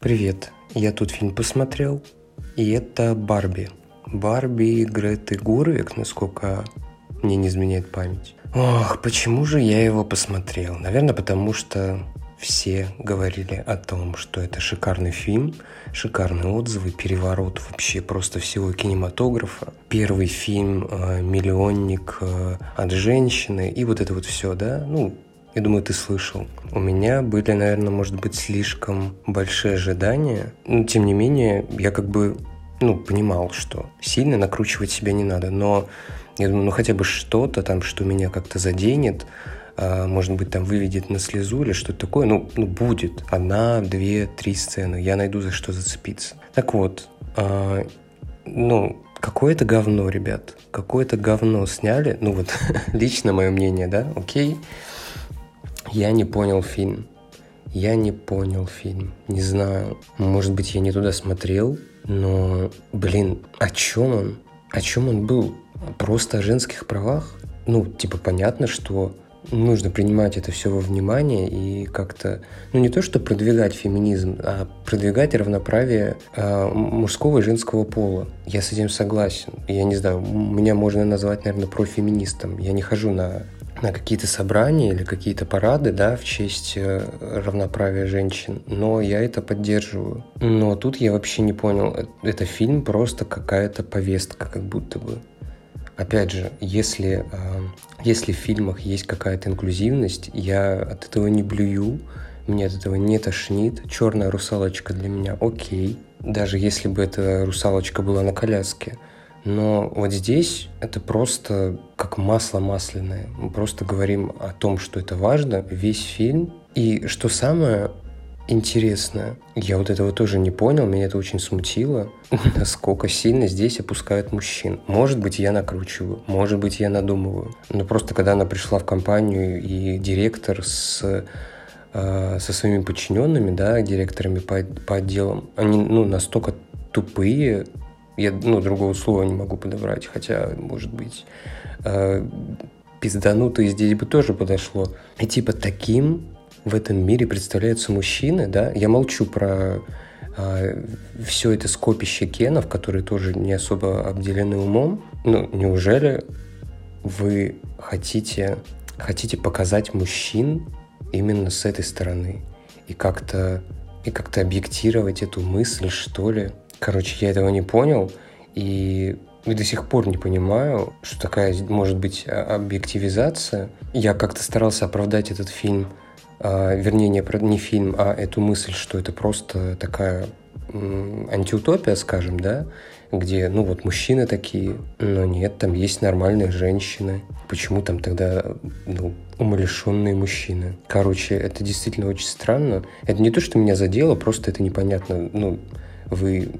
Привет, я тут фильм посмотрел, и это «Барби». «Барби» Греты Гурвик, насколько мне не изменяет память. Ох, почему же я его посмотрел? Наверное, потому что все говорили о том, что это шикарный фильм, шикарные отзывы, переворот вообще просто всего кинематографа. Первый фильм э, «Миллионник» э, от женщины и вот это вот все, да? Ну, я думаю, ты слышал. У меня были, наверное, может быть, слишком большие ожидания. Но, тем не менее, я как бы, ну, понимал, что сильно накручивать себя не надо. Но я думаю, ну, хотя бы что-то там, что меня как-то заденет, а, может быть, там выведет на слезу или что-то такое. Ну, ну, будет. Одна, две, три сцены. Я найду за что зацепиться. Так вот, а, ну, какое-то говно, ребят. Какое-то говно сняли. Ну, вот, лично мое мнение, да, окей. Я не понял фильм. Я не понял фильм. Не знаю. Может быть, я не туда смотрел, но, блин, о чем он? О чем он был? Просто о женских правах? Ну, типа, понятно, что нужно принимать это все во внимание и как-то, ну не то что продвигать феминизм, а продвигать равноправие э, мужского и женского пола. Я с этим согласен. Я не знаю, меня можно назвать, наверное, профеминистом. Я не хожу на на какие-то собрания или какие-то парады, да, в честь э, равноправия женщин, но я это поддерживаю. Но тут я вообще не понял, э, это фильм просто какая-то повестка, как будто бы. Опять же, если, э, если в фильмах есть какая-то инклюзивность, я от этого не блюю, мне от этого не тошнит. Черная русалочка для меня окей. Даже если бы эта русалочка была на коляске. Но вот здесь это просто масло масляное. Мы просто говорим о том, что это важно, весь фильм. И что самое интересное, я вот этого тоже не понял, меня это очень смутило, насколько сильно здесь опускают мужчин. Может быть, я накручиваю, может быть, я надумываю. Но просто когда она пришла в компанию и директор с э, со своими подчиненными, да, директорами по, по отделам, они ну, настолько тупые, я, ну, другого слова не могу подобрать, хотя, может быть, э, пизданутый здесь бы тоже подошло. И типа таким в этом мире представляются мужчины, да? Я молчу про э, все это скопище кенов, которые тоже не особо обделены умом. Ну, неужели вы хотите, хотите показать мужчин именно с этой стороны и как-то и как-то объектировать эту мысль, что ли? Короче, я этого не понял, и до сих пор не понимаю, что такая может быть а, объективизация. Я как-то старался оправдать этот фильм, а, вернее, не, фильм, а эту мысль, что это просто такая антиутопия, скажем, да, где, ну вот, мужчины такие, но нет, там есть нормальные женщины. Почему там тогда, ну, умалишенные мужчины? Короче, это действительно очень странно. Это не то, что меня задело, просто это непонятно, ну, вы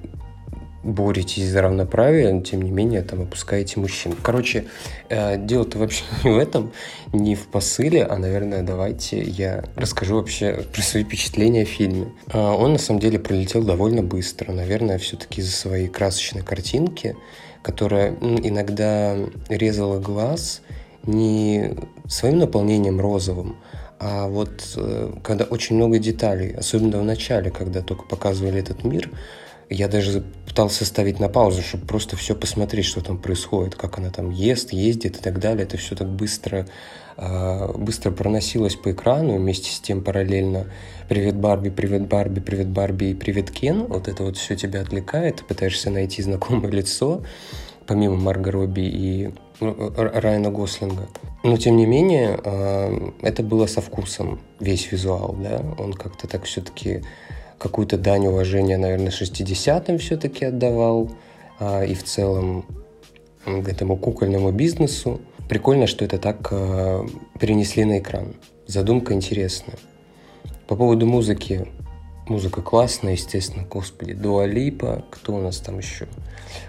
боретесь за равноправие, но тем не менее там опускаете мужчин. Короче, э, дело-то вообще не в этом, не в посыле, а, наверное, давайте я расскажу вообще про свои впечатления о фильме. Э, он, на самом деле, пролетел довольно быстро, наверное, все-таки из-за своей красочной картинки, которая иногда резала глаз не своим наполнением розовым, а вот э, когда очень много деталей, особенно в начале, когда только показывали этот мир, я даже пытался ставить на паузу, чтобы просто все посмотреть, что там происходит, как она там ест, ездит и так далее. Это все так быстро, э, быстро проносилось по экрану, вместе с тем параллельно «Привет, Барби», «Привет, Барби», «Привет, Барби» и «Привет, Кен». Вот это вот все тебя отвлекает, ты пытаешься найти знакомое лицо, помимо Марго Робби и ну, Райана Гослинга. Но, тем не менее, э, это было со вкусом, весь визуал, да, он как-то так все-таки какую-то дань уважения, наверное, 60-м все-таки отдавал, а, и в целом к этому кукольному бизнесу. Прикольно, что это так а, перенесли на экран. Задумка интересная. По поводу музыки. Музыка классная, естественно, господи. Дуалипа, кто у нас там еще?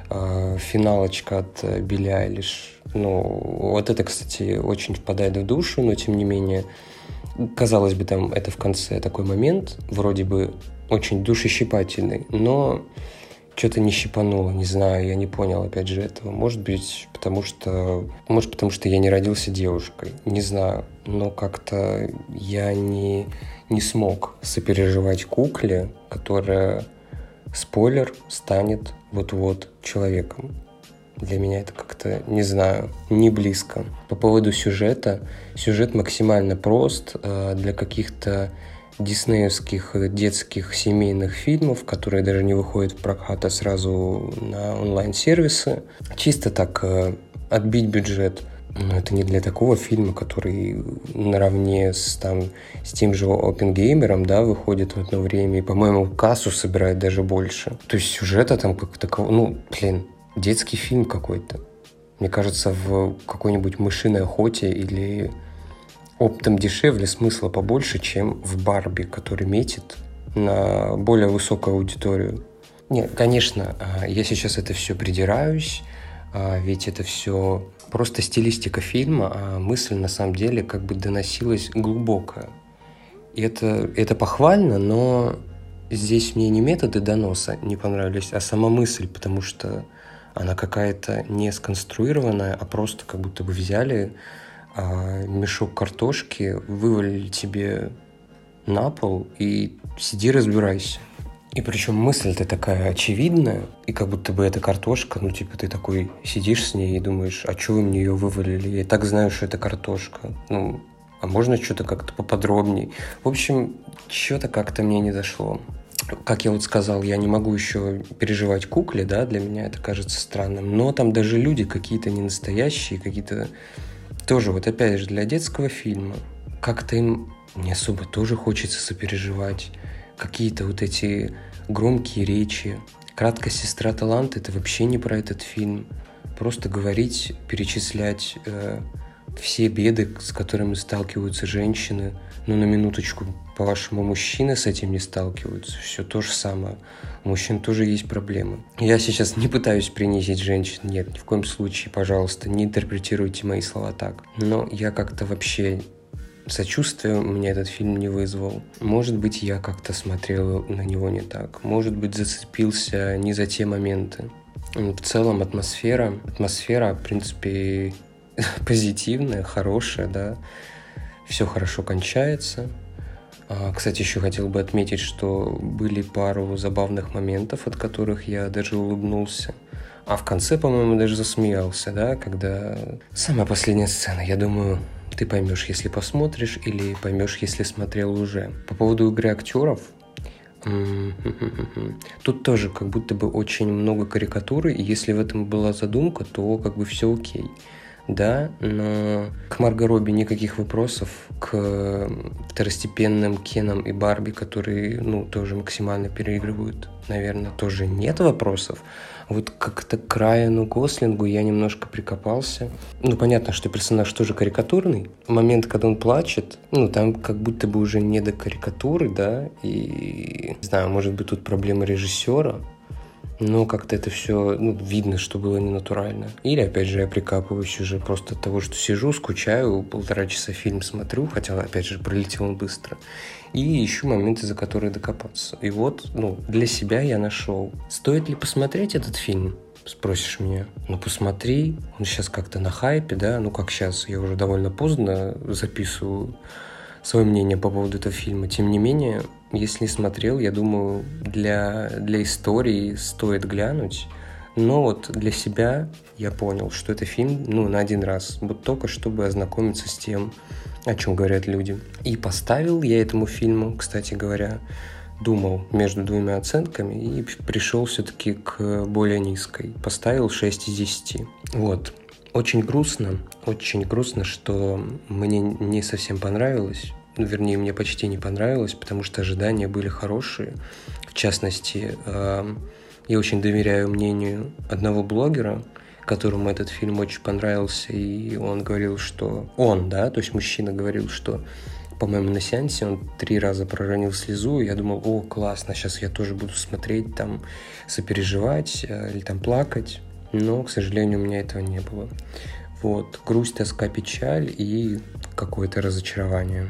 А, финалочка от э, Билли Айлиш. Ну, вот это, кстати, очень впадает в душу, но тем не менее, казалось бы, там это в конце такой момент, вроде бы очень душещипательный, но что-то не щипануло, не знаю, я не понял, опять же, этого. Может быть, потому что... Может, потому что я не родился девушкой, не знаю. Но как-то я не, не смог сопереживать кукле, которая, спойлер, станет вот-вот человеком. Для меня это как-то, не знаю, не близко. По поводу сюжета. Сюжет максимально прост. Э, для каких-то диснеевских детских семейных фильмов, которые даже не выходят в прокат, а сразу на онлайн-сервисы. Чисто так э, отбить бюджет. Но это не для такого фильма, который наравне с, там, с тем же Опенгеймером, да, выходит в одно время, и, по-моему, кассу собирает даже больше. То есть сюжета там как такого, ну, блин, детский фильм какой-то. Мне кажется, в какой-нибудь мышиной охоте или оптом дешевле смысла побольше, чем в Барби, который метит на более высокую аудиторию. Нет, конечно, а, я сейчас это все придираюсь, а, ведь это все просто стилистика фильма, а мысль на самом деле как бы доносилась глубокая. И это, это похвально, но здесь мне не методы доноса не понравились, а сама мысль, потому что она какая-то не сконструированная, а просто как будто бы взяли а, мешок картошки, вывалили тебе на пол и сиди разбирайся. И причем мысль-то такая очевидная, и как будто бы эта картошка, ну, типа, ты такой сидишь с ней и думаешь, а что вы мне ее вывалили? Я так знаю, что это картошка. Ну, а можно что-то как-то поподробнее? В общем, что-то как-то мне не дошло как я вот сказал, я не могу еще переживать кукле, да, для меня это кажется странным, но там даже люди какие-то не настоящие, какие-то тоже, вот опять же, для детского фильма, как-то им не особо тоже хочется сопереживать, какие-то вот эти громкие речи. «Краткая сестра талант» — это вообще не про этот фильм. Просто говорить, перечислять э, все беды, с которыми сталкиваются женщины. Ну, на минуточку, по-вашему, мужчины с этим не сталкиваются? Все то же самое. У мужчин тоже есть проблемы. Я сейчас не пытаюсь принизить женщин. Нет, ни в коем случае, пожалуйста, не интерпретируйте мои слова так. Но я как-то вообще сочувствия у меня этот фильм не вызвал. Может быть, я как-то смотрел на него не так. Может быть, зацепился не за те моменты. В целом атмосфера, атмосфера, в принципе, позитивная, хорошая, да. Все хорошо кончается. А, кстати, еще хотел бы отметить, что были пару забавных моментов, от которых я даже улыбнулся. А в конце, по-моему, даже засмеялся, да, когда... Самая последняя сцена, я думаю, ты поймешь, если посмотришь, или поймешь, если смотрел уже. По поводу игры актеров, Тут тоже как будто бы очень много карикатуры, и если в этом была задумка, то как бы все окей да, но к Марго Робби никаких вопросов, к второстепенным Кенам и Барби, которые, ну, тоже максимально переигрывают, наверное, тоже нет вопросов. Вот как-то к Райану Гослингу я немножко прикопался. Ну, понятно, что персонаж тоже карикатурный. Момент, когда он плачет, ну, там как будто бы уже не до карикатуры, да, и, не знаю, может быть, тут проблема режиссера, но как-то это все ну, видно, что было не натурально. Или, опять же, я прикапываюсь уже просто от того, что сижу, скучаю, полтора часа фильм смотрю, хотя, опять же, пролетел он быстро. И ищу моменты, за которые докопаться. И вот, ну, для себя я нашел. Стоит ли посмотреть этот фильм? Спросишь меня. Ну, посмотри. Он сейчас как-то на хайпе, да? Ну, как сейчас. Я уже довольно поздно записываю свое мнение по поводу этого фильма. Тем не менее, если не смотрел, я думаю, для, для истории стоит глянуть. Но вот для себя я понял, что это фильм, ну, на один раз. Вот только чтобы ознакомиться с тем, о чем говорят люди. И поставил я этому фильму, кстати говоря, думал между двумя оценками и пришел все-таки к более низкой. Поставил 6 из 10. Вот. Очень грустно, очень грустно, что мне не совсем понравилось. Ну, вернее, мне почти не понравилось, потому что ожидания были хорошие. В частности, эм, я очень доверяю мнению одного блогера, которому этот фильм очень понравился, и он говорил, что он, да, то есть мужчина говорил, что по-моему, на сеансе он три раза проронил слезу, и я думал, о, классно, сейчас я тоже буду смотреть, там, сопереживать э, или там плакать но, к сожалению, у меня этого не было. Вот, грусть, тоска, печаль и какое-то разочарование.